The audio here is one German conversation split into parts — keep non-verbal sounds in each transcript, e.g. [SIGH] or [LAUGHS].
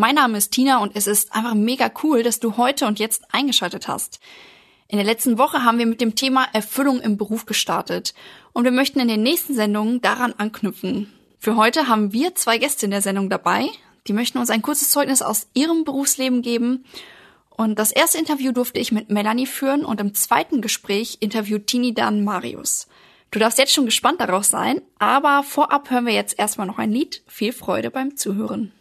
Mein Name ist Tina und es ist einfach mega cool, dass du heute und jetzt eingeschaltet hast. In der letzten Woche haben wir mit dem Thema Erfüllung im Beruf gestartet und wir möchten in den nächsten Sendungen daran anknüpfen. Für heute haben wir zwei Gäste in der Sendung dabei. Die möchten uns ein kurzes Zeugnis aus ihrem Berufsleben geben. Und das erste Interview durfte ich mit Melanie führen und im zweiten Gespräch interviewt Tini dann Marius. Du darfst jetzt schon gespannt darauf sein, aber vorab hören wir jetzt erstmal noch ein Lied. Viel Freude beim Zuhören.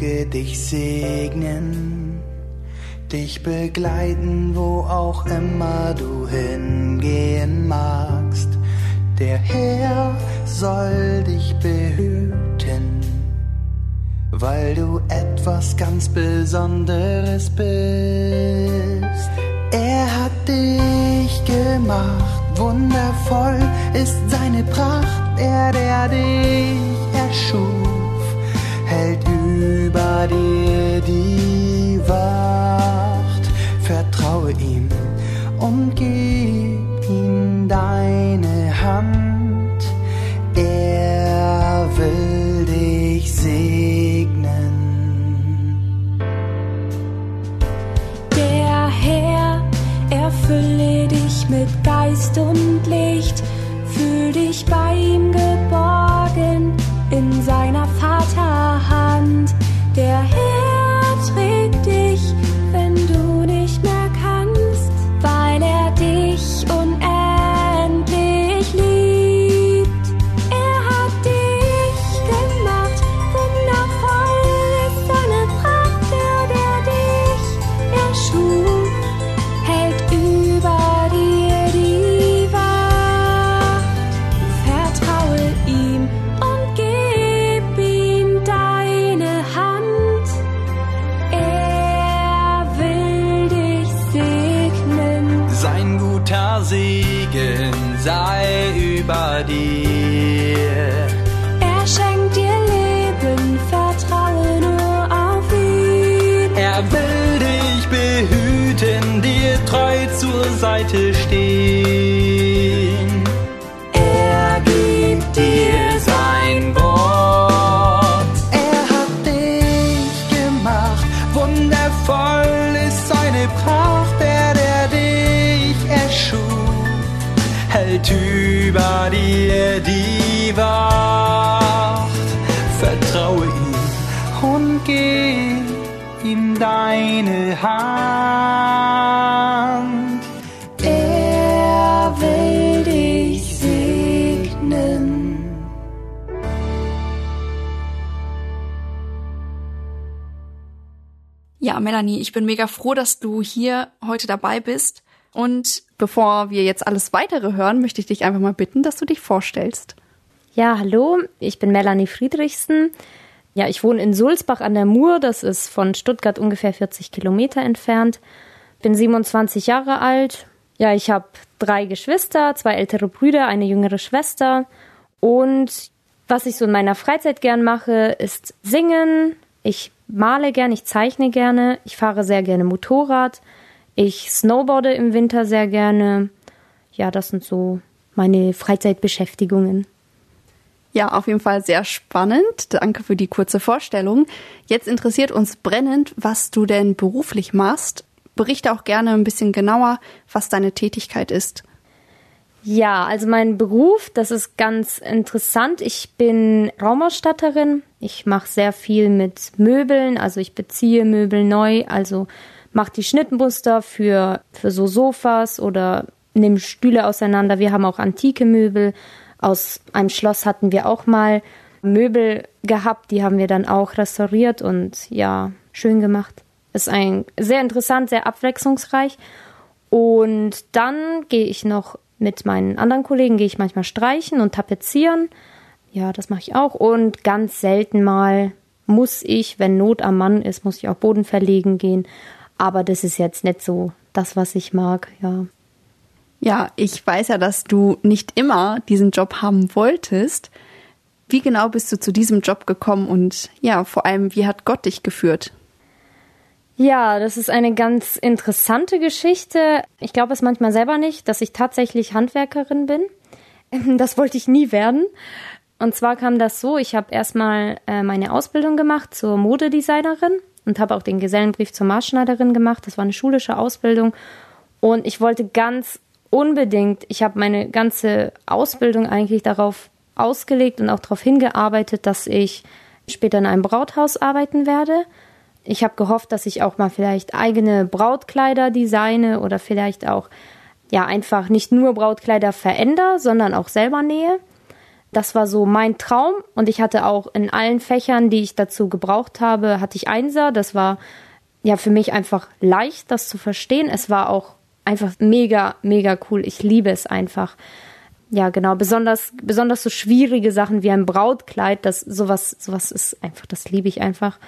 Dich segnen, dich begleiten, wo auch immer du hingehen magst. Der Herr soll dich behüten, weil du etwas ganz Besonderes bist. Er hat dich gemacht, wundervoll ist seine Pracht, er, der dich erschuf, dir die Wacht. Vertraue ihm und gib ihm deine Hand. Er will dich segnen. Der Herr erfülle dich mit Geist und Licht. Fühl dich bei ihm geborgen in seiner Vaterhand. Der Melanie, ich bin mega froh, dass du hier heute dabei bist. Und bevor wir jetzt alles weitere hören, möchte ich dich einfach mal bitten, dass du dich vorstellst. Ja, hallo, ich bin Melanie Friedrichsen. Ja, ich wohne in Sulzbach an der Mur, das ist von Stuttgart ungefähr 40 Kilometer entfernt. Bin 27 Jahre alt. Ja, ich habe drei Geschwister, zwei ältere Brüder, eine jüngere Schwester. Und was ich so in meiner Freizeit gern mache, ist singen. Ich male gern, ich zeichne gerne, ich fahre sehr gerne Motorrad. Ich snowboarde im Winter sehr gerne. Ja, das sind so meine Freizeitbeschäftigungen. Ja, auf jeden Fall sehr spannend. Danke für die kurze Vorstellung. Jetzt interessiert uns brennend, was du denn beruflich machst. Berichte auch gerne ein bisschen genauer, was deine Tätigkeit ist. Ja, also mein Beruf, das ist ganz interessant. Ich bin Raumausstatterin. Ich mache sehr viel mit Möbeln, also ich beziehe Möbel neu, also mache die Schnittmuster für, für so Sofas oder nehme Stühle auseinander. Wir haben auch antike Möbel, Aus einem Schloss hatten wir auch mal Möbel gehabt, die haben wir dann auch restauriert und ja, schön gemacht. Ist ein sehr interessant, sehr abwechslungsreich. Und dann gehe ich noch mit meinen anderen Kollegen, gehe ich manchmal streichen und tapezieren. Ja, das mache ich auch. Und ganz selten mal muss ich, wenn Not am Mann ist, muss ich auch Boden verlegen gehen. Aber das ist jetzt nicht so das, was ich mag, ja. Ja, ich weiß ja, dass du nicht immer diesen Job haben wolltest. Wie genau bist du zu diesem Job gekommen und ja, vor allem, wie hat Gott dich geführt? Ja, das ist eine ganz interessante Geschichte. Ich glaube es manchmal selber nicht, dass ich tatsächlich Handwerkerin bin. [LAUGHS] Das wollte ich nie werden. Und zwar kam das so, ich habe erstmal äh, meine Ausbildung gemacht zur Modedesignerin und habe auch den Gesellenbrief zur Maßschneiderin gemacht. Das war eine schulische Ausbildung. Und ich wollte ganz unbedingt, ich habe meine ganze Ausbildung eigentlich darauf ausgelegt und auch darauf hingearbeitet, dass ich später in einem Brauthaus arbeiten werde. Ich habe gehofft, dass ich auch mal vielleicht eigene Brautkleider designe oder vielleicht auch ja einfach nicht nur Brautkleider verändere, sondern auch selber nähe. Das war so mein Traum und ich hatte auch in allen Fächern, die ich dazu gebraucht habe, hatte ich Einser. Das war ja für mich einfach leicht, das zu verstehen. Es war auch einfach mega, mega cool. Ich liebe es einfach. Ja, genau. Besonders, besonders so schwierige Sachen wie ein Brautkleid, das sowas, sowas ist einfach, das liebe ich einfach.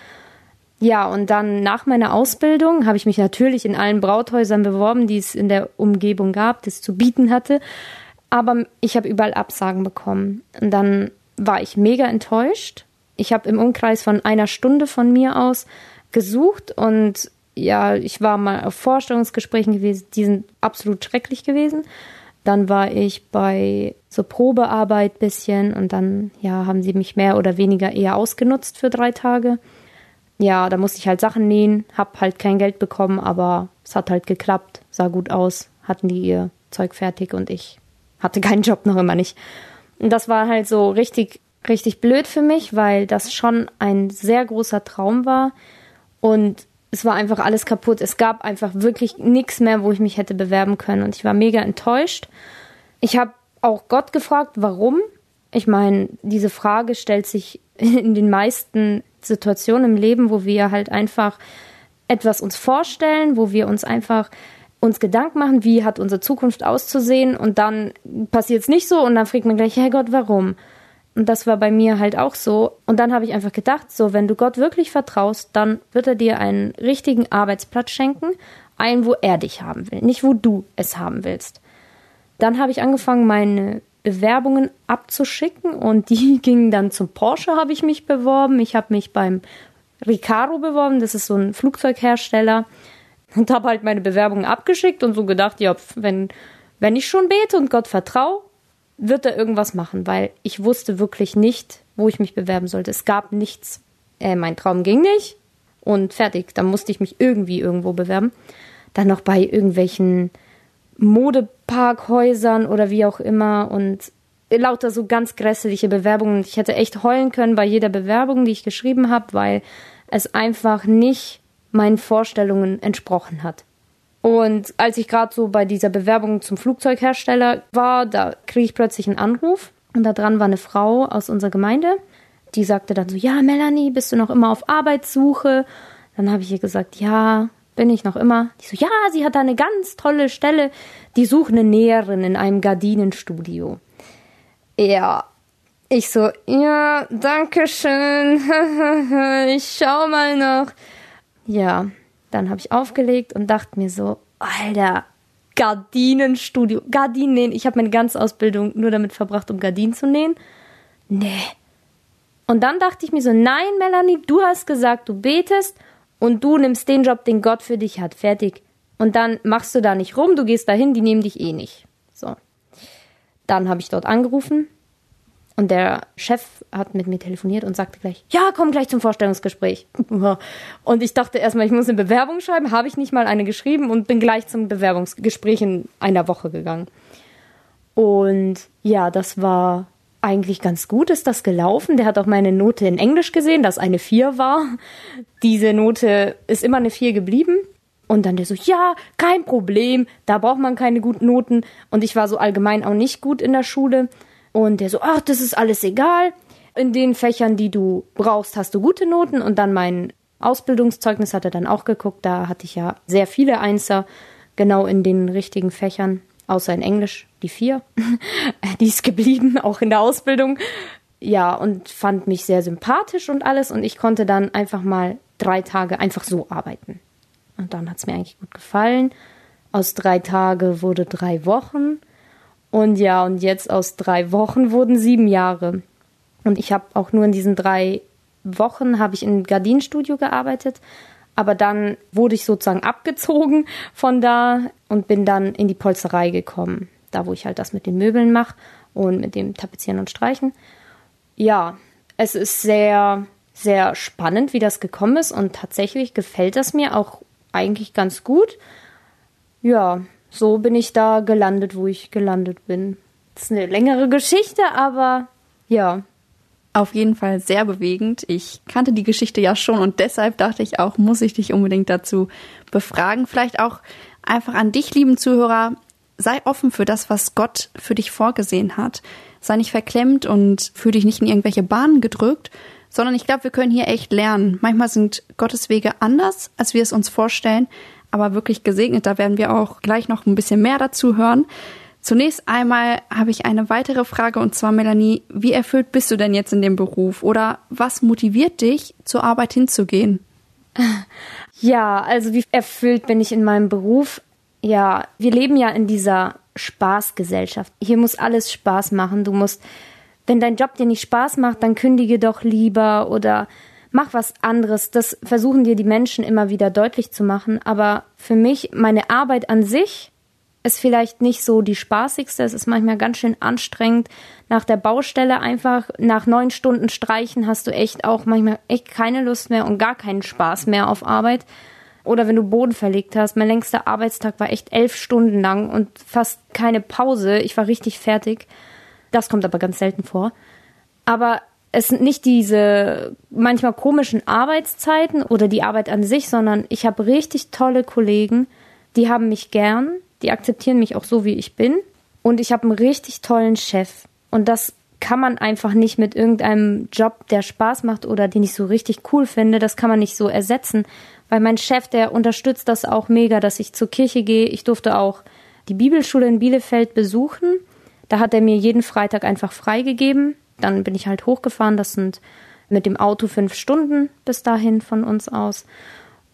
Ja, und dann nach meiner Ausbildung habe ich mich natürlich in allen Brauthäusern beworben, die es in der Umgebung gab, es zu bieten hatte aber ich habe überall Absagen bekommen. Und dann war ich mega enttäuscht. Ich habe im Umkreis von einer Stunde von mir aus gesucht und ja, ich war mal auf Vorstellungsgesprächen gewesen, die sind absolut schrecklich gewesen. Dann war ich bei so Probearbeit bisschen und dann ja, haben sie mich mehr oder weniger eher ausgenutzt für drei Tage. Ja, da musste ich halt Sachen nähen, hab halt kein Geld bekommen, aber es hat halt geklappt, sah gut aus, hatten die ihr Zeug fertig und ich hatte keinen Job noch immer nicht. Und das war halt so richtig, richtig blöd für mich, weil das schon ein sehr großer Traum war. Und es war einfach alles kaputt. Es gab einfach wirklich nichts mehr, wo ich mich hätte bewerben können. Und ich war mega enttäuscht. Ich habe auch Gott gefragt, warum. Ich meine, diese Frage stellt sich [LAUGHS] in den meisten Situationen im Leben, wo wir halt einfach etwas uns vorstellen, wo wir uns einfach uns Gedanken machen, wie hat unsere Zukunft auszusehen und dann passiert es nicht so und dann fragt man gleich, Herr Gott, warum? Und das war bei mir halt auch so. Und dann habe ich einfach gedacht, so, wenn du Gott wirklich vertraust, dann wird er dir einen richtigen Arbeitsplatz schenken, einen, wo er dich haben will, nicht wo du es haben willst. Dann habe ich angefangen, meine Bewerbungen abzuschicken und die [LAUGHS] gingen dann zum Porsche, habe ich mich beworben. Ich habe mich beim Recaro beworben, das ist so ein Flugzeughersteller und habe halt meine Bewerbung abgeschickt und so gedacht, ja, wenn, wenn ich schon bete und Gott vertraue, wird er irgendwas machen, weil ich wusste wirklich nicht, wo ich mich bewerben sollte. Es gab nichts. Äh, mein Traum ging nicht und fertig. Dann musste ich mich irgendwie irgendwo bewerben. Dann noch bei irgendwelchen Modeparkhäusern oder wie auch immer und lauter so ganz grässliche Bewerbungen. Ich hätte echt heulen können bei jeder Bewerbung, die ich geschrieben habe, weil es einfach nicht meinen Vorstellungen entsprochen hat. Und als ich gerade so bei dieser Bewerbung zum Flugzeughersteller war, da kriege ich plötzlich einen Anruf und da dran war eine Frau aus unserer Gemeinde. Die sagte dann so, ja, Melanie, bist du noch immer auf Arbeitssuche? Dann habe ich ihr gesagt, ja, bin ich noch immer. Die so, ja, sie hat da eine ganz tolle Stelle. Die sucht eine Näherin in einem Gardinenstudio. Ja, ich so, ja, danke schön. [LAUGHS] ich schau mal noch. Ja, dann habe ich aufgelegt und dachte mir so, Alter, Gardinenstudio, Gardinen nähen. Ich habe meine ganze Ausbildung nur damit verbracht, um Gardinen zu nähen. Nee. Und dann dachte ich mir so, nein, Melanie, du hast gesagt, du betest und du nimmst den Job, den Gott für dich hat. Fertig. Und dann machst du da nicht rum, du gehst dahin, die nehmen dich eh nicht. So. Dann habe ich dort angerufen und der Chef hat mit mir telefoniert und sagte gleich, ja, komm gleich zum Vorstellungsgespräch. [LAUGHS] Und ich dachte erstmal, ich muss eine Bewerbung schreiben, habe ich nicht mal eine geschrieben und bin gleich zum Bewerbungsgespräch in einer Woche gegangen. Und ja, das war eigentlich ganz gut, ist das gelaufen. Der hat auch meine Note in Englisch gesehen, dass eine 4 war. Diese Note ist immer eine 4 geblieben. Und dann der so, ja, kein Problem, da braucht man keine guten Noten. Und ich war so allgemein auch nicht gut in der Schule Und der so, ach, das ist alles egal. In den Fächern, die du brauchst, hast du gute Noten. Und dann mein Ausbildungszeugnis hat er dann auch geguckt. Da hatte ich ja sehr viele Einser, genau in den richtigen Fächern, außer in Englisch, die vier. [LAUGHS] die ist geblieben, auch in der Ausbildung. Ja, und fand mich sehr sympathisch und alles. Und ich konnte dann einfach mal drei Tage einfach so arbeiten. Und dann hat es mir eigentlich gut gefallen. Aus drei Tage wurde drei Wochen. Und ja, und jetzt aus drei Wochen wurden sieben Jahre. Und ich habe auch nur in diesen drei Wochen habe ich im Gardinenstudio gearbeitet. Aber dann wurde ich sozusagen abgezogen von da und bin dann in die Polzerei gekommen. Da, wo ich halt das mit den Möbeln mache und mit dem Tapezieren und Streichen. Ja, es ist sehr, sehr spannend, wie das gekommen ist und tatsächlich gefällt das mir auch eigentlich ganz gut. Ja, so bin ich da gelandet, wo ich gelandet bin. Das ist eine längere Geschichte, aber ja. Auf jeden Fall sehr bewegend. Ich kannte die Geschichte ja schon und deshalb dachte ich auch, muss ich dich unbedingt dazu befragen. Vielleicht auch einfach an dich, lieben Zuhörer, sei offen für das, was Gott für dich vorgesehen hat. Sei nicht verklemmt und fühl dich nicht in irgendwelche Bahnen gedrückt, sondern ich glaube, wir können hier echt lernen. Manchmal sind Gottes Wege anders, als wir es uns vorstellen, aber wirklich gesegnet. Da werden wir auch gleich noch ein bisschen mehr dazu hören. Zunächst einmal habe ich eine weitere Frage und zwar, Melanie, wie erfüllt bist du denn jetzt in dem Beruf oder was motiviert dich, zur Arbeit hinzugehen? [LAUGHS] Ja, also wie erfüllt bin ich in meinem Beruf? Ja, wir leben ja in dieser Spaßgesellschaft. Hier muss alles Spaß machen. Du musst, wenn dein Job dir nicht Spaß macht, dann kündige doch lieber oder mach was anderes. Das versuchen dir die Menschen immer wieder deutlich zu machen. Aber für mich, meine Arbeit an sich ist vielleicht nicht so die spaßigste. Es ist manchmal ganz schön anstrengend. Nach der Baustelle einfach, nach neun Stunden Streichen hast du echt auch manchmal echt keine Lust mehr und gar keinen Spaß mehr auf Arbeit. Oder wenn du Boden verlegt hast. Mein längster Arbeitstag war echt elf Stunden lang und fast keine Pause. Ich war richtig fertig. Das kommt aber ganz selten vor. Aber es sind nicht diese manchmal komischen Arbeitszeiten oder die Arbeit an sich, sondern ich habe richtig tolle Kollegen, die haben mich gern, die akzeptieren mich auch so, wie ich bin. Und ich habe einen richtig tollen Chef. Und das kann man einfach nicht mit irgendeinem Job, der Spaß macht oder den ich so richtig cool finde, das kann man nicht so ersetzen. Weil mein Chef, der unterstützt das auch mega, dass ich zur Kirche gehe. Ich durfte auch die Bibelschule in Bielefeld besuchen. Da hat er mir jeden Freitag einfach freigegeben. Dann bin ich halt hochgefahren. Das sind mit dem Auto fünf Stunden bis dahin von uns aus.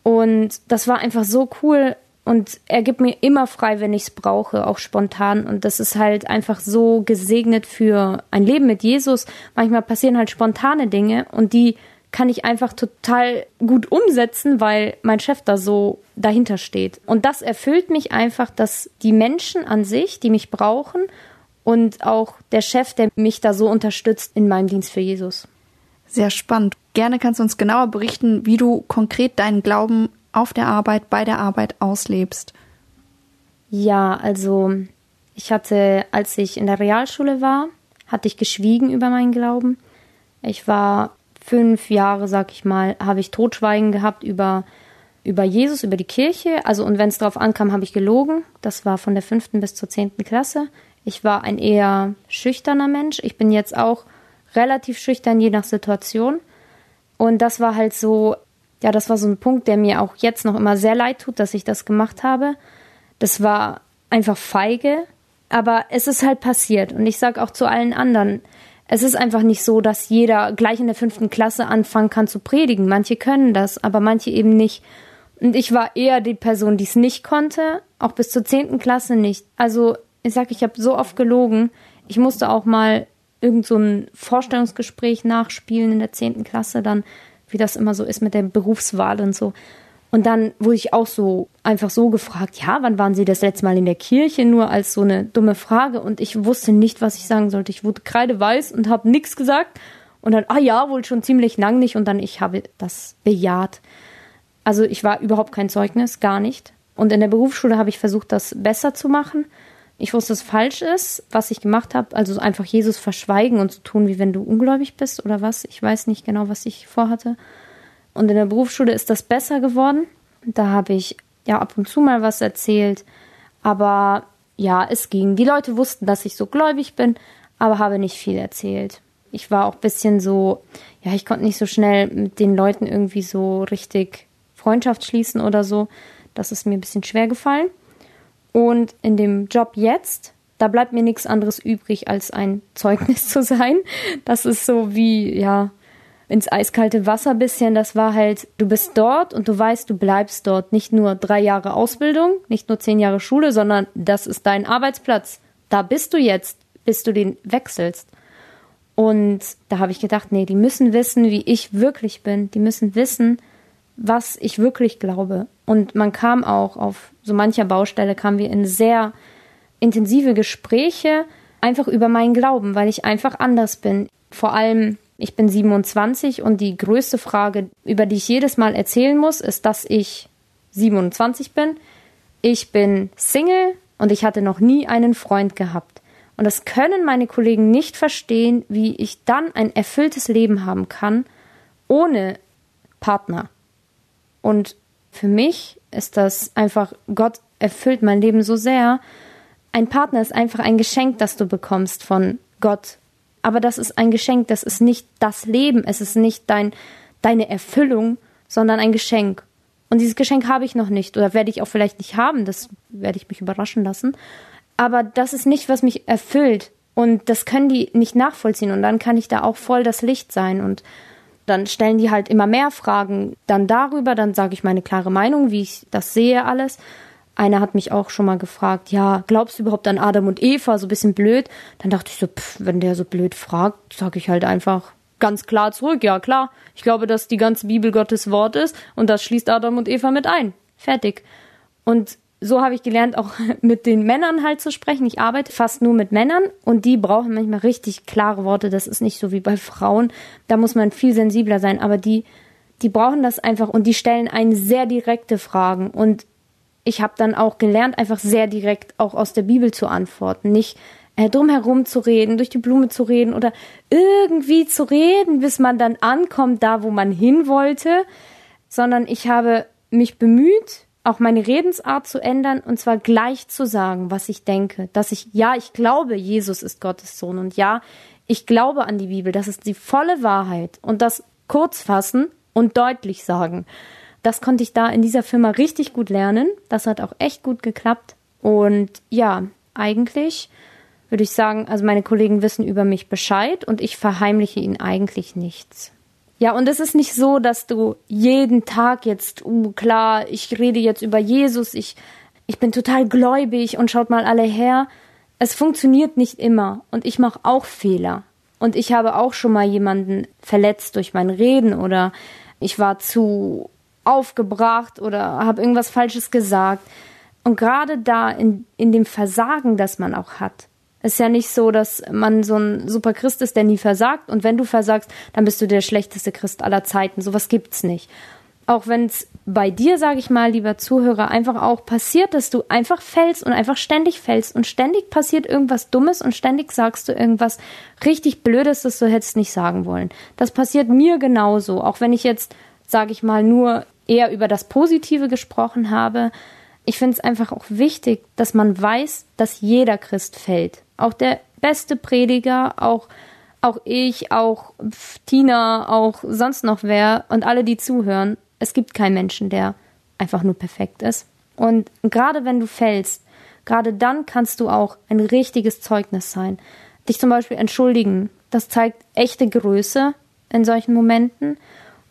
Und das war einfach so cool. Und er gibt mir immer frei, wenn ich es brauche, auch spontan. Und das ist halt einfach so gesegnet für ein Leben mit Jesus. Manchmal passieren halt spontane Dinge und die kann ich einfach total gut umsetzen, weil mein Chef da so dahinter steht. Und das erfüllt mich einfach, dass die Menschen an sich, die mich brauchen und auch der Chef, der mich da so unterstützt in meinem Dienst für Jesus. Sehr spannend. Gerne kannst du uns genauer berichten, wie du konkret deinen Glauben auf der Arbeit, bei der Arbeit auslebst. Ja, also ich hatte, als ich in der Realschule war, hatte ich geschwiegen über meinen Glauben. Ich war fünf Jahre, sag ich mal, habe ich Totschweigen gehabt über, über Jesus, über die Kirche. Also, und wenn es darauf ankam, habe ich gelogen. Das war von der fünften bis zur zehnten Klasse. Ich war ein eher schüchterner Mensch. Ich bin jetzt auch relativ schüchtern, je nach Situation. Und das war halt so, ja, das war so ein Punkt, der mir auch jetzt noch immer sehr leid tut, dass ich das gemacht habe. Das war einfach feige, aber es ist halt passiert. Und ich sage auch zu allen anderen, es ist einfach nicht so, dass jeder gleich in der fünften Klasse anfangen kann zu predigen. Manche können das, aber manche eben nicht. Und ich war eher die Person, die es nicht konnte, auch bis zur zehnten Klasse nicht. Also ich sag, ich habe so oft gelogen. Ich musste auch mal irgend so ein Vorstellungsgespräch nachspielen in der zehnten Klasse, dann wie das immer so ist mit der Berufswahl und so. Und dann wurde ich auch so einfach so gefragt, ja, wann waren Sie das letzte Mal in der Kirche? Nur als so eine dumme Frage. Und ich wusste nicht, was ich sagen sollte. Ich wurde kreideweiß und habe nichts gesagt. Und dann, ah ja, wohl schon ziemlich lang nicht. Und dann, ich habe das bejaht. Also ich war überhaupt kein Zeugnis, gar nicht. Und in der Berufsschule habe ich versucht, das besser zu machen. Ich wusste, dass es falsch ist, was ich gemacht habe. Also einfach Jesus verschweigen und so tun, wie wenn du ungläubig bist oder was. Ich weiß nicht genau, was ich vorhatte. Und in der Berufsschule ist das besser geworden. Da habe ich ja ab und zu mal was erzählt. Aber ja, es ging. Die Leute wussten, dass ich so gläubig bin. aber habe nicht viel erzählt. Ich war auch ein bisschen so, ja, ich konnte nicht so schnell mit den Leuten irgendwie so richtig Freundschaft schließen oder so. Das ist mir ein bisschen schwer gefallen. Und in dem Job jetzt, da bleibt mir nichts anderes übrig, als ein Zeugnis zu sein. Das ist so wie, ja, ins eiskalte Wasser bisschen. Das war halt, du bist dort und du weißt, du bleibst dort. Nicht nur drei Jahre Ausbildung, nicht nur zehn Jahre Schule, sondern das ist dein Arbeitsplatz. Da bist du jetzt, bis du den wechselst. Und da habe ich gedacht, nee, die müssen wissen, wie ich wirklich bin. Die müssen wissen, was ich wirklich glaube. Und man kam auch auf so mancher Baustelle, kamen wir in sehr intensive Gespräche einfach über meinen Glauben, weil ich einfach anders bin. Vor allem, ich bin 27 und die größte Frage, über die ich jedes Mal erzählen muss, ist, dass ich 27 bin. Ich bin Single und ich hatte noch nie einen Freund gehabt. Und das können meine Kollegen nicht verstehen, wie ich dann ein erfülltes Leben haben kann ohne Partner. Und für mich ist das einfach, Gott erfüllt mein Leben so sehr. Ein Partner ist einfach ein Geschenk, das du bekommst von Gott. Aber das ist ein Geschenk, das ist nicht das Leben, es ist nicht dein, deine Erfüllung, sondern ein Geschenk. Und dieses Geschenk habe ich noch nicht oder werde ich auch vielleicht nicht haben, das werde ich mich überraschen lassen aber das ist nicht, was mich erfüllt. Und das können die nicht nachvollziehen. Und dann kann ich da auch voll das Licht sein. Und dann stellen die halt immer mehr Fragen dann darüber. Dann sage ich meine klare Meinung, wie ich das sehe alles. Einer hat mich auch schon mal gefragt, ja, glaubst du überhaupt an Adam und Eva? So ein bisschen blöd. Dann dachte ich so, pff, wenn der so blöd fragt, sage ich halt einfach ganz klar zurück. Ja, klar. Ich glaube, dass die ganze Bibel Gottes Wort ist und das schließt Adam und Eva mit ein. Fertig. Und so habe ich gelernt, auch [LAUGHS] mit den Männern halt zu sprechen. Ich arbeite fast nur mit Männern und die brauchen manchmal richtig klare Worte. Das ist nicht so wie bei Frauen. Da muss man viel sensibler sein. Aber die, die brauchen das einfach und die stellen einen sehr direkte Fragen. Und ich habe dann auch gelernt, einfach sehr direkt auch aus der Bibel zu antworten. Nicht äh, drumherum zu reden, durch die Blume zu reden oder irgendwie zu reden, bis man dann ankommt, da wo man hin wollte, sondern ich habe mich bemüht, auch meine Redensart zu ändern und zwar gleich zu sagen, was ich denke. Dass ich, ja, ich glaube, Jesus ist Gottes Sohn und ja, ich glaube an die Bibel. Das ist die volle Wahrheit und das kurz fassen und deutlich sagen. Das konnte ich da in dieser Firma richtig gut lernen. Das hat auch echt gut geklappt. Und ja, eigentlich würde ich sagen, also meine Kollegen wissen über mich Bescheid und ich verheimliche ihnen eigentlich nichts. Ja, und es ist nicht so, dass du jeden Tag jetzt, uh, klar, ich rede jetzt über Jesus, ich, ich bin total gläubig und schaut mal alle her. Es funktioniert nicht immer und ich mache auch Fehler. Und ich habe auch schon mal jemanden verletzt durch mein Reden oder ich war zu aufgebracht oder habe irgendwas Falsches gesagt. Und gerade da in, in dem Versagen, das man auch hat, ist ja nicht so, dass man so ein super Christ ist, der nie versagt. Und wenn du versagst, dann bist du der schlechteste Christ aller Zeiten. Sowas gibt's nicht. Auch wenn es bei dir, sage ich mal, lieber Zuhörer, einfach auch passiert, dass du einfach fällst und einfach ständig fällst und ständig passiert irgendwas Dummes und ständig sagst du irgendwas richtig Blödes, das du hättest nicht sagen wollen. Das passiert mir genauso. Auch wenn ich jetzt, sage ich mal, nur eher über das Positive gesprochen habe. Ich finde es einfach auch wichtig, dass man weiß, dass jeder Christ fällt auch der beste Prediger, auch, auch ich, auch Tina, auch sonst noch wer und alle, die zuhören. Es gibt keinen Menschen, der einfach nur perfekt ist. Und gerade wenn du fällst, gerade dann kannst du auch ein richtiges Zeugnis sein. Dich zum Beispiel entschuldigen. Das zeigt echte Größe in solchen Momenten.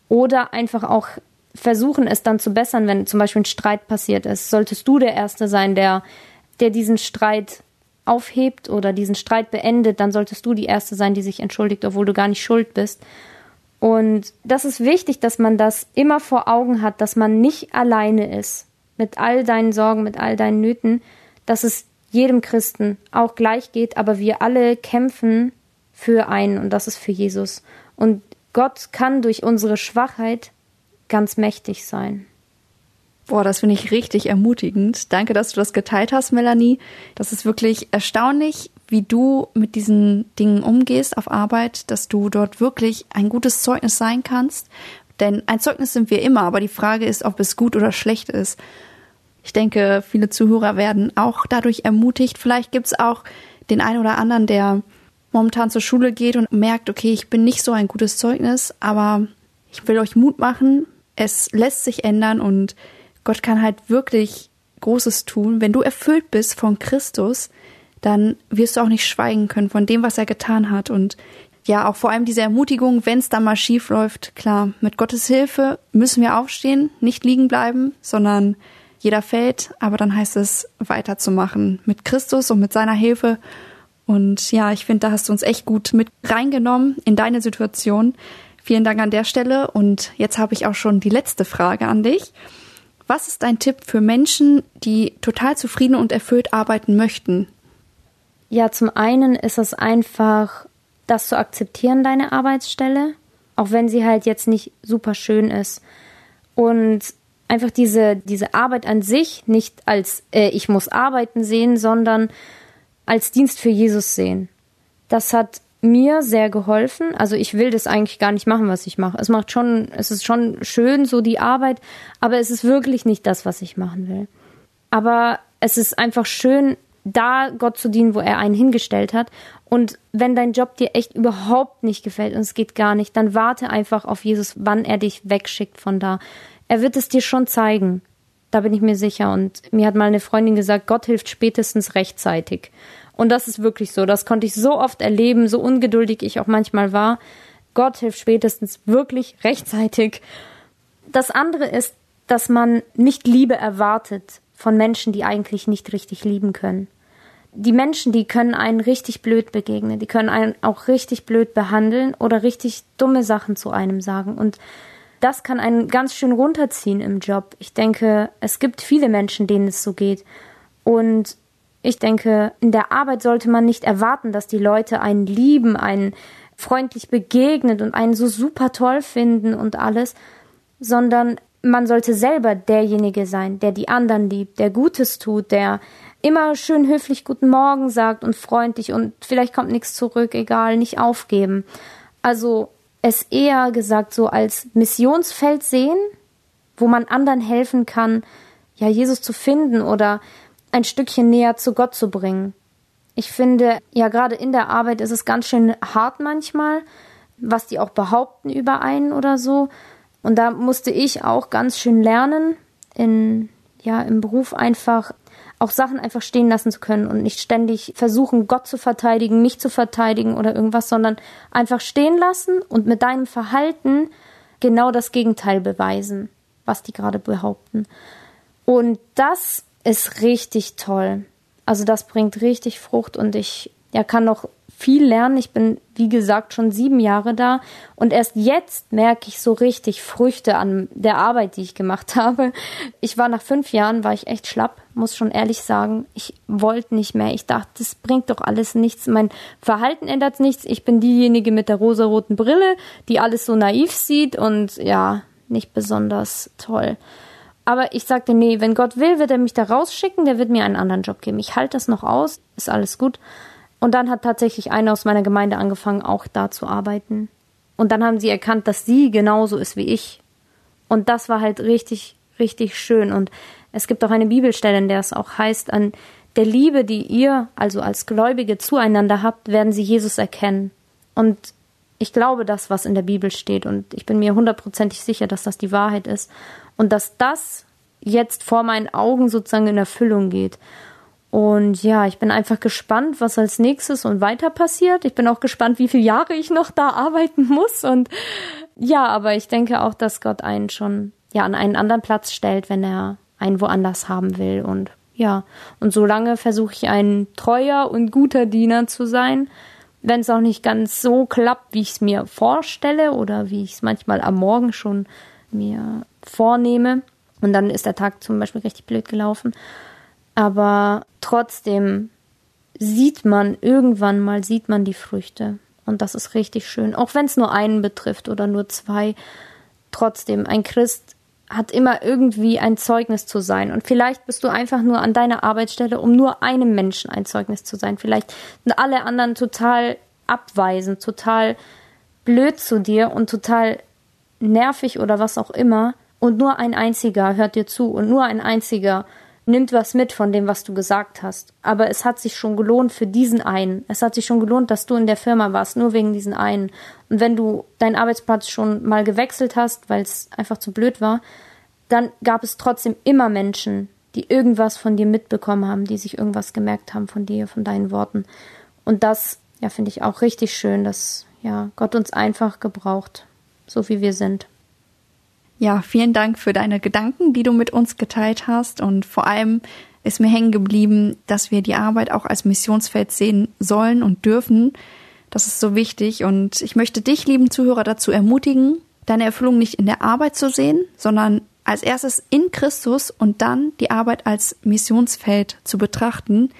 Oder einfach auch versuchen, es dann zu bessern, wenn zum Beispiel ein Streit passiert ist. Solltest du der Erste sein, der, der diesen Streit aufhebt oder diesen Streit beendet, dann solltest du die Erste sein, die sich entschuldigt, obwohl du gar nicht schuld bist. Und das ist wichtig, dass man das immer vor Augen hat, dass man nicht alleine ist mit all deinen Sorgen, mit all deinen Nöten, dass es jedem Christen auch gleich geht, aber wir alle kämpfen für einen und das ist für Jesus. Und Gott kann durch unsere Schwachheit ganz mächtig sein. Boah, das finde ich richtig ermutigend. Danke, dass du das geteilt hast, Melanie. Das ist wirklich erstaunlich, wie du mit diesen Dingen umgehst auf Arbeit, dass du dort wirklich ein gutes Zeugnis sein kannst. Denn ein Zeugnis sind wir immer, aber die Frage ist, ob es gut oder schlecht ist. Ich denke, viele Zuhörer werden auch dadurch ermutigt. Vielleicht gibt es auch den einen oder anderen, der momentan zur Schule geht und merkt, okay, ich bin nicht so ein gutes Zeugnis, aber ich will euch Mut machen. Es lässt sich ändern und Gott kann halt wirklich Großes tun. Wenn du erfüllt bist von Christus, dann wirst du auch nicht schweigen können von dem, was er getan hat. Und ja, auch vor allem diese Ermutigung, wenn es dann mal schief läuft, klar, mit Gottes Hilfe müssen wir aufstehen, nicht liegen bleiben, sondern jeder fällt, aber dann heißt es weiterzumachen mit Christus und mit seiner Hilfe. Und ja, ich finde, da hast du uns echt gut mit reingenommen in deine Situation. Vielen Dank an der Stelle. Und jetzt habe ich auch schon die letzte Frage an dich. Was ist dein Tipp für Menschen, die total zufrieden und erfüllt arbeiten möchten? Ja, zum einen ist es einfach, das zu akzeptieren, deine Arbeitsstelle, auch wenn sie halt jetzt nicht super schön ist. Und einfach diese, diese Arbeit an sich nicht als äh, ich muss arbeiten sehen, sondern als Dienst für Jesus sehen. Das hat mir sehr geholfen. Also ich will das eigentlich gar nicht machen, was ich mache. Es macht schon, es ist schon schön, so die Arbeit, aber es ist wirklich nicht das, was ich machen will. Aber es ist einfach schön, da Gott zu dienen, wo er einen hingestellt hat. Und wenn dein Job dir echt überhaupt nicht gefällt und es geht gar nicht, dann warte einfach auf Jesus, wann er dich wegschickt von da. Er wird es dir schon zeigen. Da bin ich mir sicher. Und mir hat mal eine Freundin gesagt, Gott hilft spätestens rechtzeitig. Und das ist wirklich so. Das konnte ich so oft erleben, so ungeduldig ich auch manchmal war. Gott hilft spätestens wirklich rechtzeitig. Das andere ist, dass man nicht Liebe erwartet von Menschen, die eigentlich nicht richtig lieben können. Die Menschen, die können einen richtig blöd begegnen, die können einen auch richtig blöd behandeln oder richtig dumme Sachen zu einem sagen. Und das kann einen ganz schön runterziehen im Job. Ich denke, es gibt viele Menschen, denen es so geht. Und ich denke, in der Arbeit sollte man nicht erwarten, dass die Leute einen lieben, einen freundlich begegnet und einen so super toll finden und alles, sondern man sollte selber derjenige sein, der die anderen liebt, der Gutes tut, der immer schön höflich guten Morgen sagt und freundlich und vielleicht kommt nichts zurück, egal, nicht aufgeben. Also es eher gesagt so als Missionsfeld sehen, wo man anderen helfen kann, ja, Jesus zu finden oder ein Stückchen näher zu Gott zu bringen. Ich finde, ja, gerade in der Arbeit ist es ganz schön hart manchmal, was die auch behaupten über einen oder so. Und da musste ich auch ganz schön lernen, in, ja, im Beruf einfach auch Sachen einfach stehen lassen zu können und nicht ständig versuchen, Gott zu verteidigen, mich zu verteidigen oder irgendwas, sondern einfach stehen lassen und mit deinem Verhalten genau das Gegenteil beweisen, was die gerade behaupten. Und das ist richtig toll. Also das bringt richtig Frucht und ich ja, kann noch viel lernen. Ich bin, wie gesagt, schon sieben Jahre da und erst jetzt merke ich so richtig Früchte an der Arbeit, die ich gemacht [LAUGHS] habe. Ich war nach fünf Jahren, war ich echt schlapp, muss schon ehrlich sagen. Ich wollte nicht mehr. Ich dachte, das bringt doch alles nichts. Mein Verhalten ändert nichts. Ich bin diejenige mit der rosaroten Brille, die alles so naiv sieht und ja, nicht besonders toll. Aber ich sagte, nee, wenn Gott will, wird er mich da rausschicken, der wird mir einen anderen Job geben. Ich halte das noch aus, ist alles gut. Und dann hat tatsächlich einer aus meiner Gemeinde angefangen, auch da zu arbeiten. Und dann haben sie erkannt, dass sie genauso ist wie ich. Und das war halt richtig, richtig schön. Und es gibt auch eine Bibelstelle, in der es auch heißt, an der Liebe, die ihr, also als Gläubige zueinander habt, werden sie Jesus erkennen. Und ich glaube das, was in der Bibel steht. Und ich bin mir hundertprozentig sicher, dass das die Wahrheit ist. Und dass das jetzt vor meinen Augen sozusagen in Erfüllung geht. Und ja, ich bin einfach gespannt, was als nächstes und weiter passiert. Ich bin auch gespannt, wie viele Jahre ich noch da arbeiten muss. Und ja, aber ich denke auch, dass Gott einen schon ja an einen anderen Platz stellt, wenn er einen woanders haben will. Und ja, und solange versuche ich ein treuer und guter Diener zu sein, wenn es auch nicht ganz so klappt, wie ich es mir vorstelle oder wie ich es manchmal am Morgen schon mir vornehme. Und dann ist der Tag zum Beispiel richtig blöd gelaufen. Aber trotzdem sieht man irgendwann mal, sieht man die Früchte. Und das ist richtig schön. Auch wenn es nur einen betrifft oder nur zwei. Trotzdem, ein Christ hat immer irgendwie ein Zeugnis zu sein. Und vielleicht bist du einfach nur an deiner Arbeitsstelle, um nur einem Menschen ein Zeugnis zu sein. Vielleicht sind alle anderen total abweisend, total blöd zu dir und total nervig oder was auch immer. Und nur ein einziger hört dir zu und nur ein einziger nimmt was mit von dem, was du gesagt hast. Aber es hat sich schon gelohnt für diesen einen. Es hat sich schon gelohnt, dass du in der Firma warst, nur wegen diesen einen. Und wenn du deinen Arbeitsplatz schon mal gewechselt hast, weil es einfach zu blöd war, dann gab es trotzdem immer Menschen, die irgendwas von dir mitbekommen haben, die sich irgendwas gemerkt haben von dir, von deinen Worten. Und das, ja, finde ich auch richtig schön, dass ja Gott uns einfach gebraucht, so wie wir sind. Ja, vielen Dank für deine Gedanken, die du mit uns geteilt hast. Und vor allem ist mir hängen geblieben, dass wir die Arbeit auch als Missionsfeld sehen sollen und dürfen. Das ist so wichtig. Und ich möchte dich, lieben Zuhörer, dazu ermutigen, deine Erfüllung nicht in der Arbeit zu sehen, sondern als erstes in Christus und dann die Arbeit als Missionsfeld zu betrachten.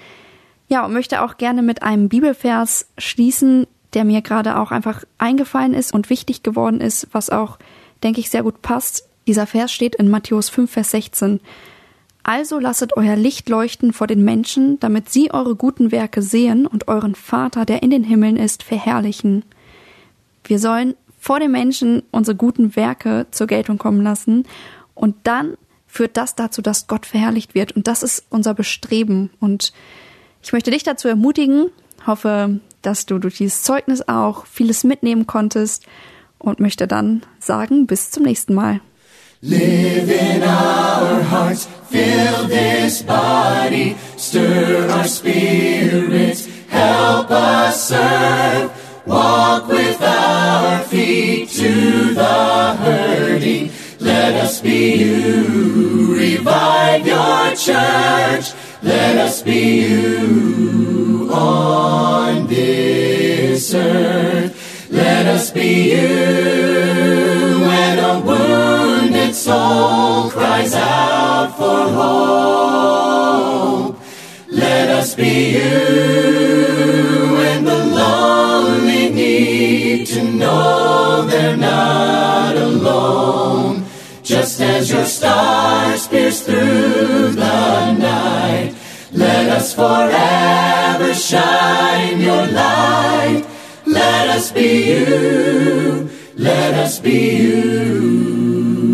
Ja, und möchte auch gerne mit einem Bibelvers schließen, der mir gerade auch einfach eingefallen ist und wichtig geworden ist, was auch denke ich, sehr gut passt. Dieser Vers steht in Matthäus 5, Vers 16. Also lasset euer Licht leuchten vor den Menschen, damit sie eure guten Werke sehen und euren Vater, der in den Himmeln ist, verherrlichen. Wir sollen vor den Menschen unsere guten Werke zur Geltung kommen lassen und dann führt das dazu, dass Gott verherrlicht wird und das ist unser Bestreben und ich möchte dich dazu ermutigen, hoffe, dass du durch dieses Zeugnis auch vieles mitnehmen konntest und möchte dann sagen, bis zum nächsten Mal. Live in our hearts, fill this body, stir our spirits, help us serve, walk with our feet to the hurting. Let us be you, revive your church, let us be you on this earth. Let us be you when a wounded soul cries out for hope. Let us be you when the lonely need to know they're not alone. Just as your stars pierce through the night, let us forever shine your light let us be you. Let us be you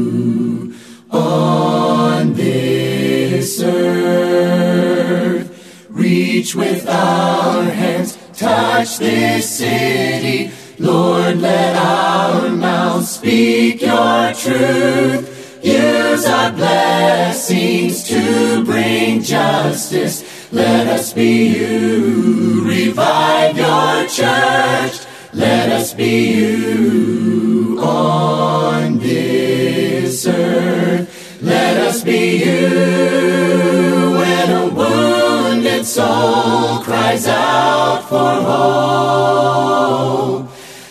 on this earth. Reach with our hands, touch this city. Lord, let our mouths speak your truth. Use our blessings to bring justice let us be you. Revive your church. Let us be you on this earth. Let us be you when a wounded soul cries out for hope.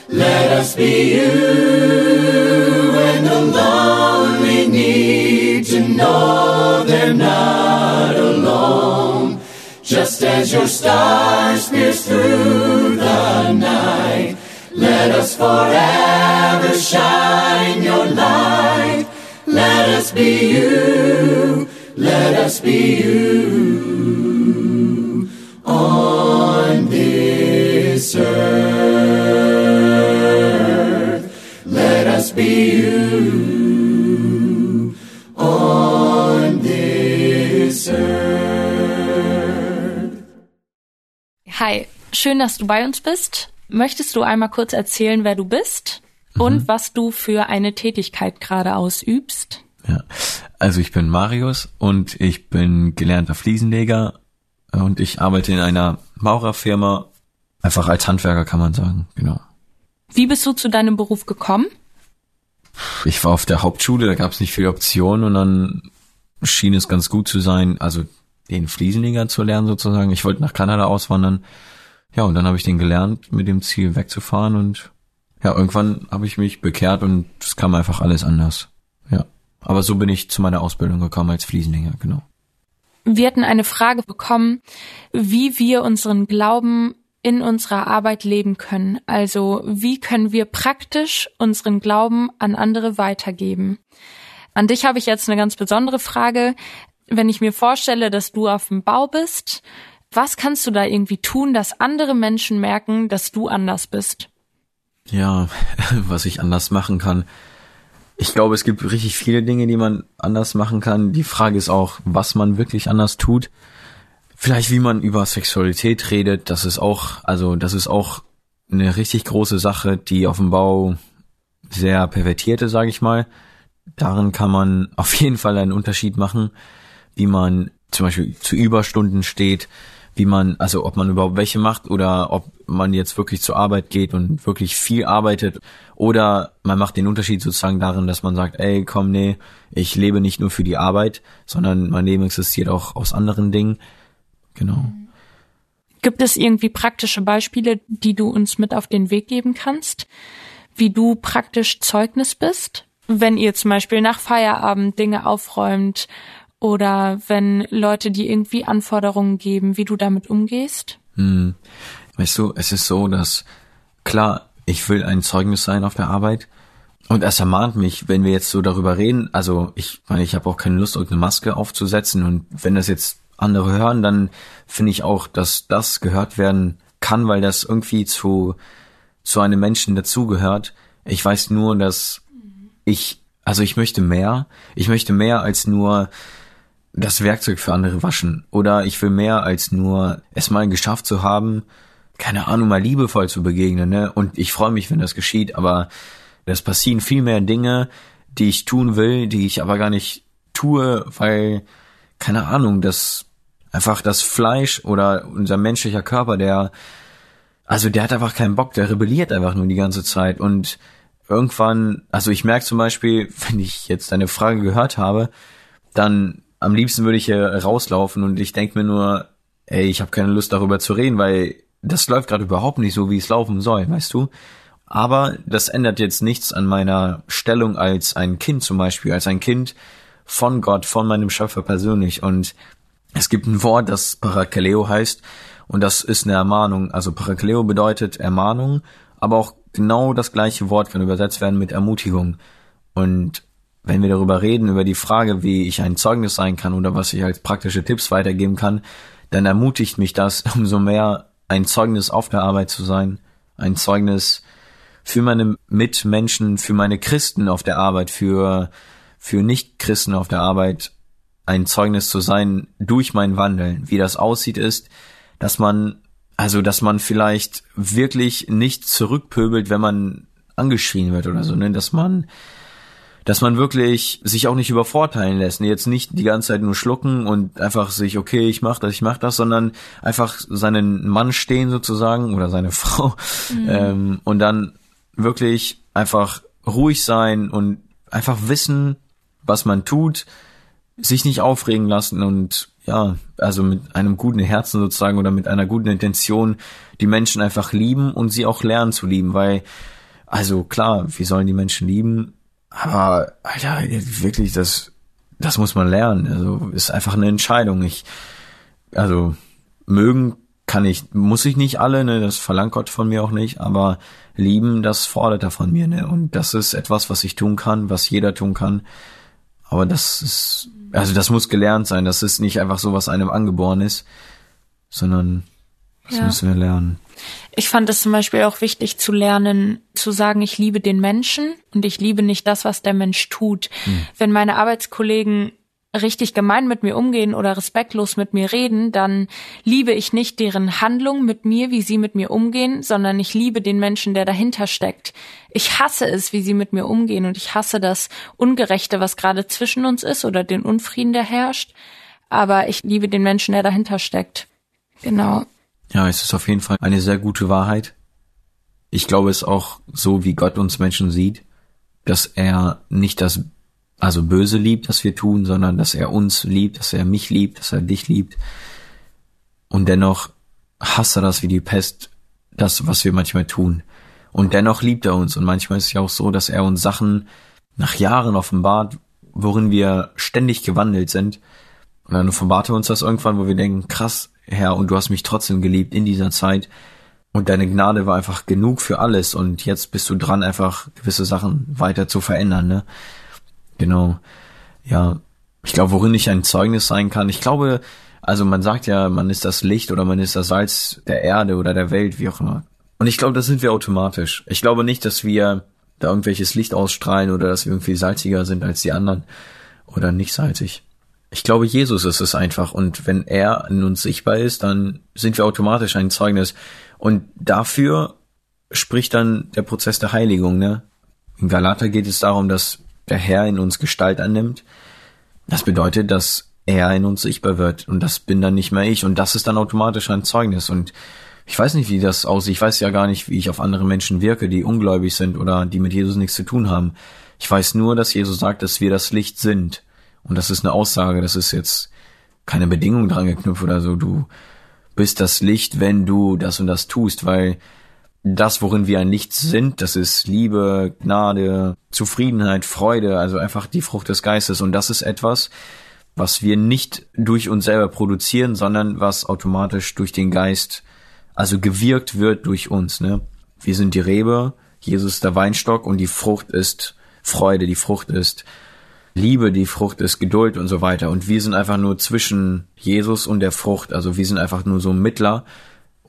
Let us be you when the lonely need to know they're not alone. Just as your stars pierce through the night, let us forever shine your light. Let us be you, let us be you on this earth. Let us be you on this earth. Hi, schön, dass du bei uns bist. Möchtest du einmal kurz erzählen, wer du bist und mhm. was du für eine Tätigkeit gerade ausübst? Ja, also ich bin Marius und ich bin gelernter Fliesenleger und ich arbeite in einer Maurerfirma, einfach als Handwerker kann man sagen, genau. Wie bist du zu deinem Beruf gekommen? Ich war auf der Hauptschule, da gab es nicht viele Optionen und dann schien es ganz gut zu sein, also den Fliesenleger zu lernen sozusagen. Ich wollte nach Kanada auswandern. Ja, und dann habe ich den gelernt, mit dem Ziel wegzufahren und ja, irgendwann habe ich mich bekehrt und es kam einfach alles anders. Ja. Aber so bin ich zu meiner Ausbildung gekommen als Fliesenleger, genau. Wir hatten eine Frage bekommen, wie wir unseren Glauben in unserer Arbeit leben können. Also wie können wir praktisch unseren Glauben an andere weitergeben? An dich habe ich jetzt eine ganz besondere Frage wenn ich mir vorstelle, dass du auf dem Bau bist, was kannst du da irgendwie tun, dass andere Menschen merken, dass du anders bist? Ja, [LAUGHS] was ich anders machen kann. ich glaube, es gibt richtig viele Dinge, die man anders machen kann. Die Frage ist auch, was man wirklich anders tut. Vielleicht wie man über Sexualität redet, das ist auch, also das ist auch eine richtig große Sache, die auf dem Bau sehr pervertierte, sage ich mal. Darin kann man [LAUGHS] auf jeden Fall einen Unterschied machen, wie man zum Beispiel zu Überstunden steht, wie man, also ob man überhaupt welche macht oder ob man jetzt wirklich zur Arbeit geht und wirklich viel arbeitet oder man macht den Unterschied sozusagen darin, dass man sagt, ey, komm, nee, ich lebe nicht nur für die Arbeit, sondern mein Leben existiert auch aus anderen Dingen. Genau. Gibt es irgendwie praktische Beispiele, die du uns mit auf den Weg geben kannst, wie du praktisch Zeugnis bist? Wenn ihr zum Beispiel nach Feierabend Dinge aufräumt oder wenn Leute dir irgendwie Anforderungen geben, wie du damit umgehst? Hm. Weißt du, es ist so, dass klar, ich will ein Zeugnis sein auf der Arbeit. Und es ermahnt mich, wenn wir jetzt so darüber reden, also ich meine, ich habe auch keine Lust, irgendeine Maske aufzusetzen und wenn das jetzt andere hören, dann finde ich auch, dass das gehört werden kann, weil das irgendwie zu, zu einem Menschen dazugehört. Ich weiß nur, dass ich, also ich möchte mehr. Ich möchte mehr als nur das Werkzeug für andere waschen. Oder ich will mehr als nur es mal geschafft zu haben, keine Ahnung, mal liebevoll zu begegnen. Ne? Und ich freue mich, wenn das geschieht, aber es passieren viel mehr Dinge, die ich tun will, die ich aber gar nicht tue, weil, keine Ahnung, das einfach das Fleisch oder unser menschlicher Körper, der, also der hat einfach keinen Bock, der rebelliert einfach nur die ganze Zeit und irgendwann, also ich merke zum Beispiel, [LAUGHS] wenn ich jetzt deine Frage gehört habe, dann am liebsten würde ich hier rauslaufen und ich denke mir nur, ey, ich habe keine Lust darüber zu reden, weil das läuft gerade überhaupt nicht so, wie es laufen soll, weißt du? Aber das ändert jetzt nichts an meiner Stellung als ein Kind zum Beispiel, als ein Kind von Gott, von meinem Schöpfer persönlich. Und es gibt ein Wort, das Parakaleo heißt, und das ist eine Ermahnung. Also Parakaleo bedeutet Ermahnung, aber auch genau das gleiche Wort kann übersetzt werden mit Ermutigung. Und wenn wir darüber reden, über die Frage, wie ich ein Zeugnis sein kann oder was ich als praktische Tipps weitergeben kann, dann ermutigt mich das [LAUGHS] umso mehr, ein Zeugnis auf der Arbeit zu sein, ein Zeugnis für meine Mitmenschen, für meine Christen auf der Arbeit, für, für Nicht-Christen auf der Arbeit, ein Zeugnis zu sein durch mein Wandeln. Wie das aussieht ist, dass man, also, dass man vielleicht wirklich nicht zurückpöbelt, wenn man angeschrien wird oder so, ne, dass man, dass man wirklich sich auch nicht übervorteilen lässt. Jetzt nicht die ganze Zeit nur schlucken und einfach sich, okay, ich mach das, ich mach das, sondern einfach seinen Mann stehen sozusagen oder seine [LAUGHS] Frau mhm. ähm, und dann wirklich einfach ruhig sein und einfach wissen, was man tut, sich nicht aufregen lassen und ja, also mit einem guten Herzen sozusagen oder mit einer guten Intention die Menschen einfach lieben und sie auch lernen zu lieben, weil also klar, wir sollen die Menschen lieben, aber, Alter, wirklich, das, das muss man lernen. Also, ist einfach eine Entscheidung. Ich, also, mögen kann ich, muss ich nicht alle, ne, das verlangt Gott von mir auch nicht, aber lieben, das fordert er von mir, ne, und das ist etwas, was ich tun kann, was jeder tun kann. Aber das ist, also das muss gelernt sein, das ist nicht einfach so, was einem angeboren ist, sondern das ja. müssen wir lernen. Ich fand es zum Beispiel auch wichtig zu lernen, zu sagen, ich liebe den Menschen und ich liebe nicht das, was der Mensch tut. Mhm. Wenn meine Arbeitskollegen richtig gemein mit mir umgehen oder respektlos mit mir reden, dann liebe ich nicht deren Handlung mit mir, wie sie mit mir umgehen, sondern ich liebe den Menschen, der dahinter steckt. Ich hasse es, wie sie mit mir umgehen und ich hasse das Ungerechte, was gerade zwischen uns ist oder den Unfrieden, der herrscht. Aber ich liebe den Menschen, der dahinter steckt. Genau. Ja, es ist auf jeden Fall eine sehr gute Wahrheit. Ich glaube es auch so, wie Gott uns Menschen sieht, dass er nicht das also böse liebt, das wir tun, sondern dass er uns liebt, dass er mich liebt, dass er dich liebt. Und dennoch hasst er das wie die Pest, das, was wir manchmal tun. Und dennoch liebt er uns. Und manchmal ist es ja auch so, dass er uns Sachen nach Jahren offenbart, worin wir ständig gewandelt sind. Und dann offenbart er uns das irgendwann, wo wir denken, krass, Herr, und du hast mich trotzdem geliebt in dieser Zeit. Und deine Gnade war einfach genug für alles. Und jetzt bist du dran, einfach gewisse Sachen weiter zu verändern, ne? Genau. Ja. Ich glaube, worin ich ein Zeugnis sein kann. Ich glaube, also man sagt ja, man ist das Licht oder man ist das Salz der Erde oder der Welt, wie auch immer. Und ich glaube, das sind wir automatisch. Ich glaube nicht, dass wir da irgendwelches Licht ausstrahlen oder dass wir irgendwie salziger sind als die anderen oder nicht salzig. Ich glaube, Jesus ist es einfach und wenn er in uns sichtbar ist, dann sind wir automatisch ein Zeugnis und dafür spricht dann der Prozess der Heiligung, ne? In Galater geht es darum, dass der Herr in uns Gestalt annimmt. Das bedeutet, dass er in uns sichtbar wird und das bin dann nicht mehr ich und das ist dann automatisch ein Zeugnis und ich weiß nicht, wie das aussieht. Ich weiß ja gar nicht, wie ich auf andere Menschen wirke, die ungläubig sind oder die mit Jesus nichts zu tun haben. Ich weiß nur, dass Jesus sagt, dass wir das Licht sind. Und das ist eine Aussage, das ist jetzt keine Bedingung dran geknüpft oder so. Du bist das Licht, wenn du das und das tust, weil das, worin wir ein Licht sind, das ist Liebe, Gnade, Zufriedenheit, Freude, also einfach die Frucht des Geistes. Und das ist etwas, was wir nicht durch uns selber produzieren, sondern was automatisch durch den Geist, also gewirkt wird durch uns. Ne? Wir sind die Rebe, Jesus ist der Weinstock und die Frucht ist Freude, die Frucht ist Liebe, die Frucht ist Geduld und so weiter. Und wir sind einfach nur zwischen Jesus und der Frucht. Also wir sind einfach nur so Mittler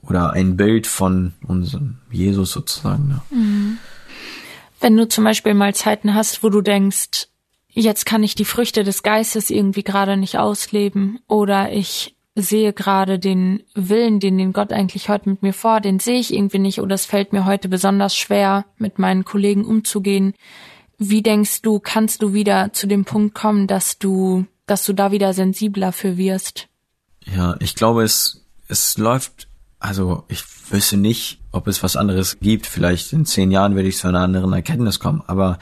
oder ein Bild von unserem Jesus sozusagen. Ne? Wenn du zum Beispiel mal Zeiten hast, wo du denkst, jetzt kann ich die Früchte des Geistes irgendwie gerade nicht ausleben oder ich sehe gerade den Willen, den den Gott eigentlich heute mit mir vor, den sehe ich irgendwie nicht oder es fällt mir heute besonders schwer, mit meinen Kollegen umzugehen. Wie denkst du, kannst du wieder zu dem Punkt kommen, dass du, dass du da wieder sensibler für wirst? Ja, ich glaube, es, es läuft also ich wüsste nicht, ob es was anderes gibt. Vielleicht in zehn Jahren werde ich zu einer anderen Erkenntnis kommen. Aber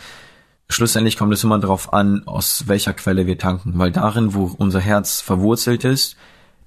schlussendlich kommt es immer darauf an, aus welcher Quelle wir tanken. Weil darin, wo unser Herz verwurzelt ist,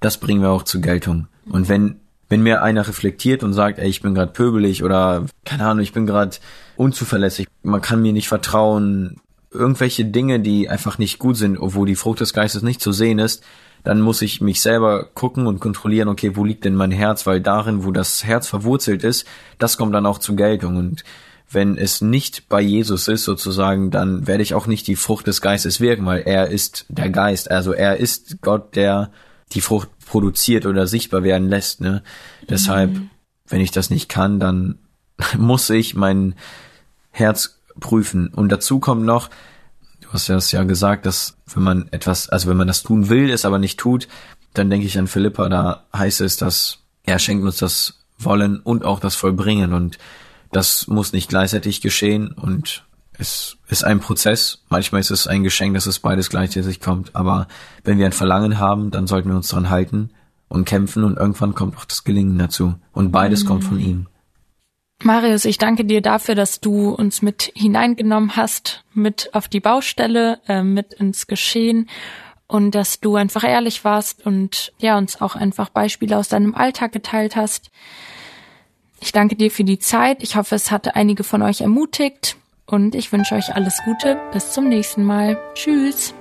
das bringen wir auch zur Geltung. Und wenn wenn mir einer reflektiert und sagt, ey, ich bin gerade pöbelig oder keine Ahnung, ich bin gerade unzuverlässig, man kann mir nicht vertrauen, irgendwelche Dinge, die einfach nicht gut sind, obwohl die Frucht des Geistes nicht zu sehen ist, dann muss ich mich selber gucken und kontrollieren, okay, wo liegt denn mein Herz, weil darin, wo das Herz verwurzelt ist, das kommt dann auch zur Geltung. Und wenn es nicht bei Jesus ist sozusagen, dann werde ich auch nicht die Frucht des Geistes wirken, weil er ist der Geist, also er ist Gott, der die Frucht produziert oder sichtbar werden lässt, ne? Mhm. Deshalb, wenn ich das nicht kann, dann [LAUGHS] muss ich mein Herz prüfen. Und dazu kommt noch, Du hast ja das ja gesagt, dass wenn man etwas, also wenn man das tun will, es aber nicht tut, dann denke ich an Philippa, da heißt es, dass er schenkt uns das Wollen und auch das Vollbringen und das muss nicht gleichzeitig geschehen und es ist ein Prozess. Manchmal ist es ein Geschenk, dass es beides gleichzeitig kommt, aber wenn wir ein Verlangen haben, dann sollten wir uns daran halten und kämpfen und irgendwann kommt auch das Gelingen dazu und beides mhm. kommt von ihm. Marius, ich danke dir dafür, dass du uns mit hineingenommen hast, mit auf die Baustelle, äh, mit ins Geschehen und dass du einfach ehrlich warst und ja, uns auch einfach Beispiele aus deinem Alltag geteilt hast. Ich danke dir für die Zeit. Ich hoffe, es hatte einige von euch ermutigt und ich wünsche euch alles Gute. Bis zum nächsten Mal. Tschüss.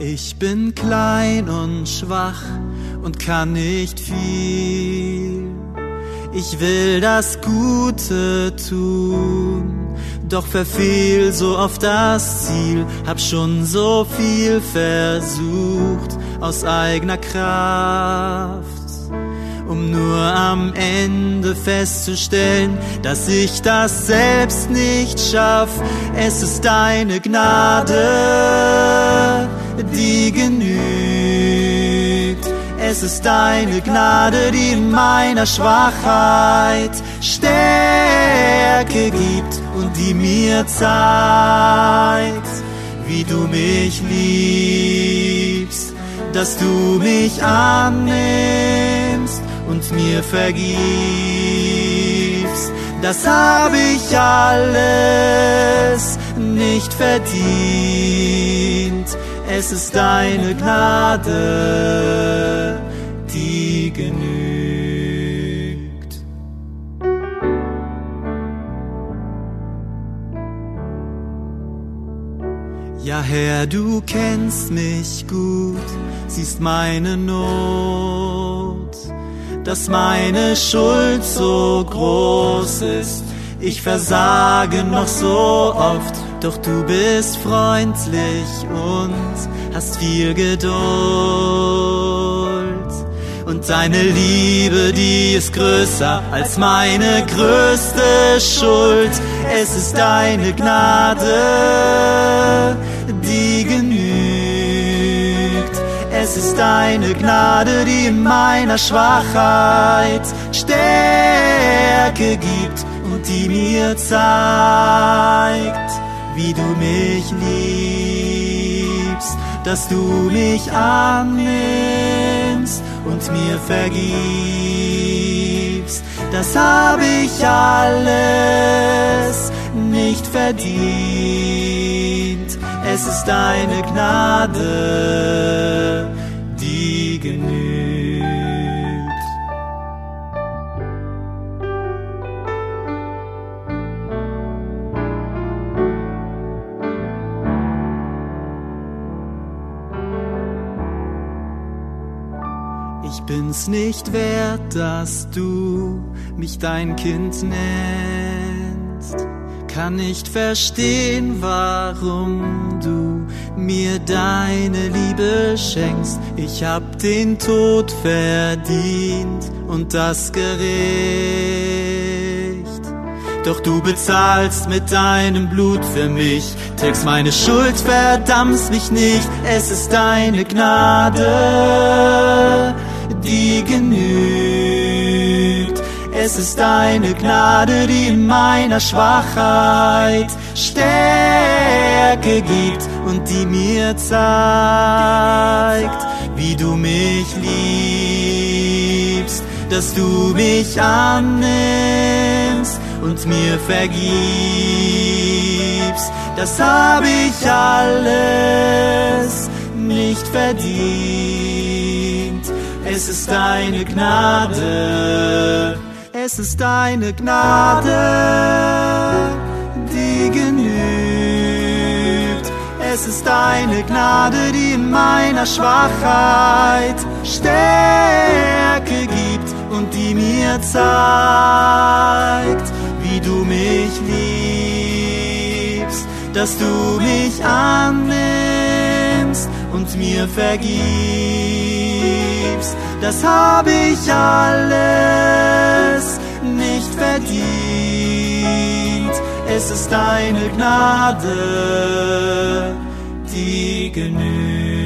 Ich bin klein und schwach und kann nicht viel. Ich will das Gute tun, doch verfehl so oft das Ziel. Hab schon so viel versucht aus eigener Kraft um nur am Ende festzustellen, dass ich das selbst nicht schaff. Es ist deine Gnade, die genügt. Es ist deine Gnade, die in meiner Schwachheit Stärke gibt und die mir zeigt, wie du mich liebst, dass du mich annimmst und mir vergibst. Das habe ich alles nicht verdient es ist deine Gnade, die genügt. Ja, Herr, du kennst mich gut, siehst meine Not, dass meine Schuld so groß ist. Ich versage noch so oft, doch du bist freundlich und hast viel Geduld. Und deine Liebe, die ist größer als meine größte Schuld. Es ist deine Gnade, die genügt. Es ist deine Gnade, die in meiner Schwachheit Stärke gibt und die mir zeigt, wie du mich liebst, dass du mich annimmst und mir vergibst. Das habe ich alles nicht verdient. Es ist deine Gnade, bin's nicht wert, dass du mich dein Kind nennst. Kann nicht verstehen, warum du mir deine Liebe schenkst. Ich hab den Tod verdient und das gerecht. Doch du bezahlst mit deinem Blut für mich, trägst meine Schuld, verdammst mich nicht. Es ist deine Gnade, die genügt. Es ist deine Gnade, die in meiner Schwachheit Stärke gibt und die mir zeigt, wie du mich liebst, dass du mich annimmst und mir vergibst. Das habe ich alles nicht verdient. Es ist deine Gnade, es ist deine Gnade, die genügt. Es ist deine Gnade, die in meiner Schwachheit Stärke gibt und die mir zeigt, wie du mich liebst, dass du mich annimmst und mir vergibst. Das habe ich alles nicht verdient. Es ist deine Gnade, die genügt.